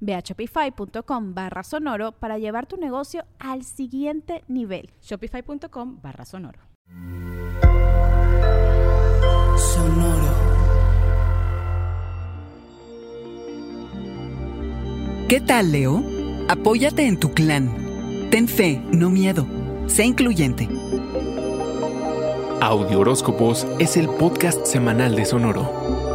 Ve a shopify.com barra sonoro para llevar tu negocio al siguiente nivel. Shopify.com barra sonoro. Sonoro. ¿Qué tal, Leo? Apóyate en tu clan. Ten fe, no miedo. Sé incluyente. Audio Horóscopos es el podcast semanal de Sonoro.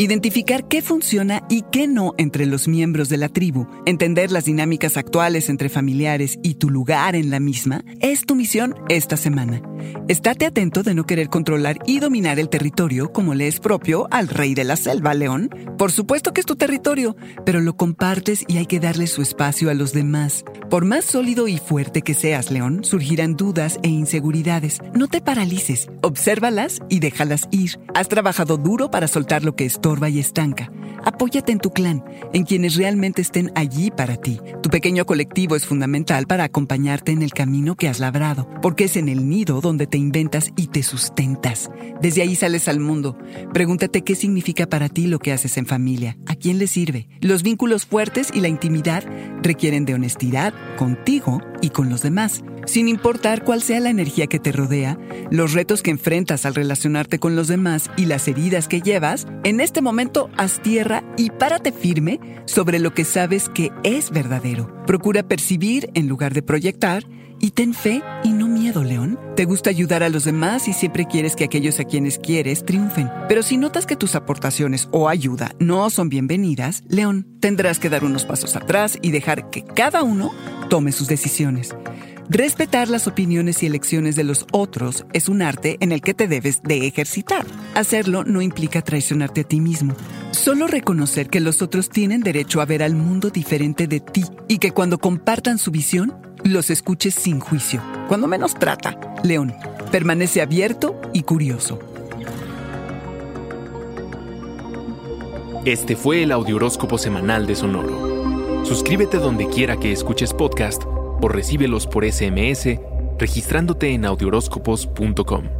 Identificar qué funciona y qué no entre los miembros de la tribu, entender las dinámicas actuales entre familiares y tu lugar en la misma, es tu misión esta semana. Estate atento de no querer controlar y dominar el territorio como le es propio al rey de la selva, León. Por supuesto que es tu territorio, pero lo compartes y hay que darle su espacio a los demás. Por más sólido y fuerte que seas, León, surgirán dudas e inseguridades. No te paralices, obsérvalas y déjalas ir. Has trabajado duro para soltar lo que es y estanca. Apóyate en tu clan, en quienes realmente estén allí para ti. Tu pequeño colectivo es fundamental para acompañarte en el camino que has labrado, porque es en el nido donde te inventas y te sustentas. Desde ahí sales al mundo. Pregúntate qué significa para ti lo que haces en familia, a quién le sirve. Los vínculos fuertes y la intimidad requieren de honestidad contigo y con los demás. Sin importar cuál sea la energía que te rodea, los retos que enfrentas al relacionarte con los demás y las heridas que llevas, en este momento haz tierra y párate firme sobre lo que sabes que es verdadero. Procura percibir en lugar de proyectar y ten fe y no miedo, León. Te gusta ayudar a los demás y siempre quieres que aquellos a quienes quieres triunfen. Pero si notas que tus aportaciones o ayuda no son bienvenidas, León, tendrás que dar unos pasos atrás y dejar que cada uno tome sus decisiones. Respetar las opiniones y elecciones de los otros es un arte en el que te debes de ejercitar. Hacerlo no implica traicionarte a ti mismo, solo reconocer que los otros tienen derecho a ver al mundo diferente de ti y que cuando compartan su visión, los escuches sin juicio. Cuando menos trata, León, permanece abierto y curioso. Este fue el Audioróscopo Semanal de Sonoro. Suscríbete donde quiera que escuches podcast o recíbelos por SMS registrándote en audioróscopos.com.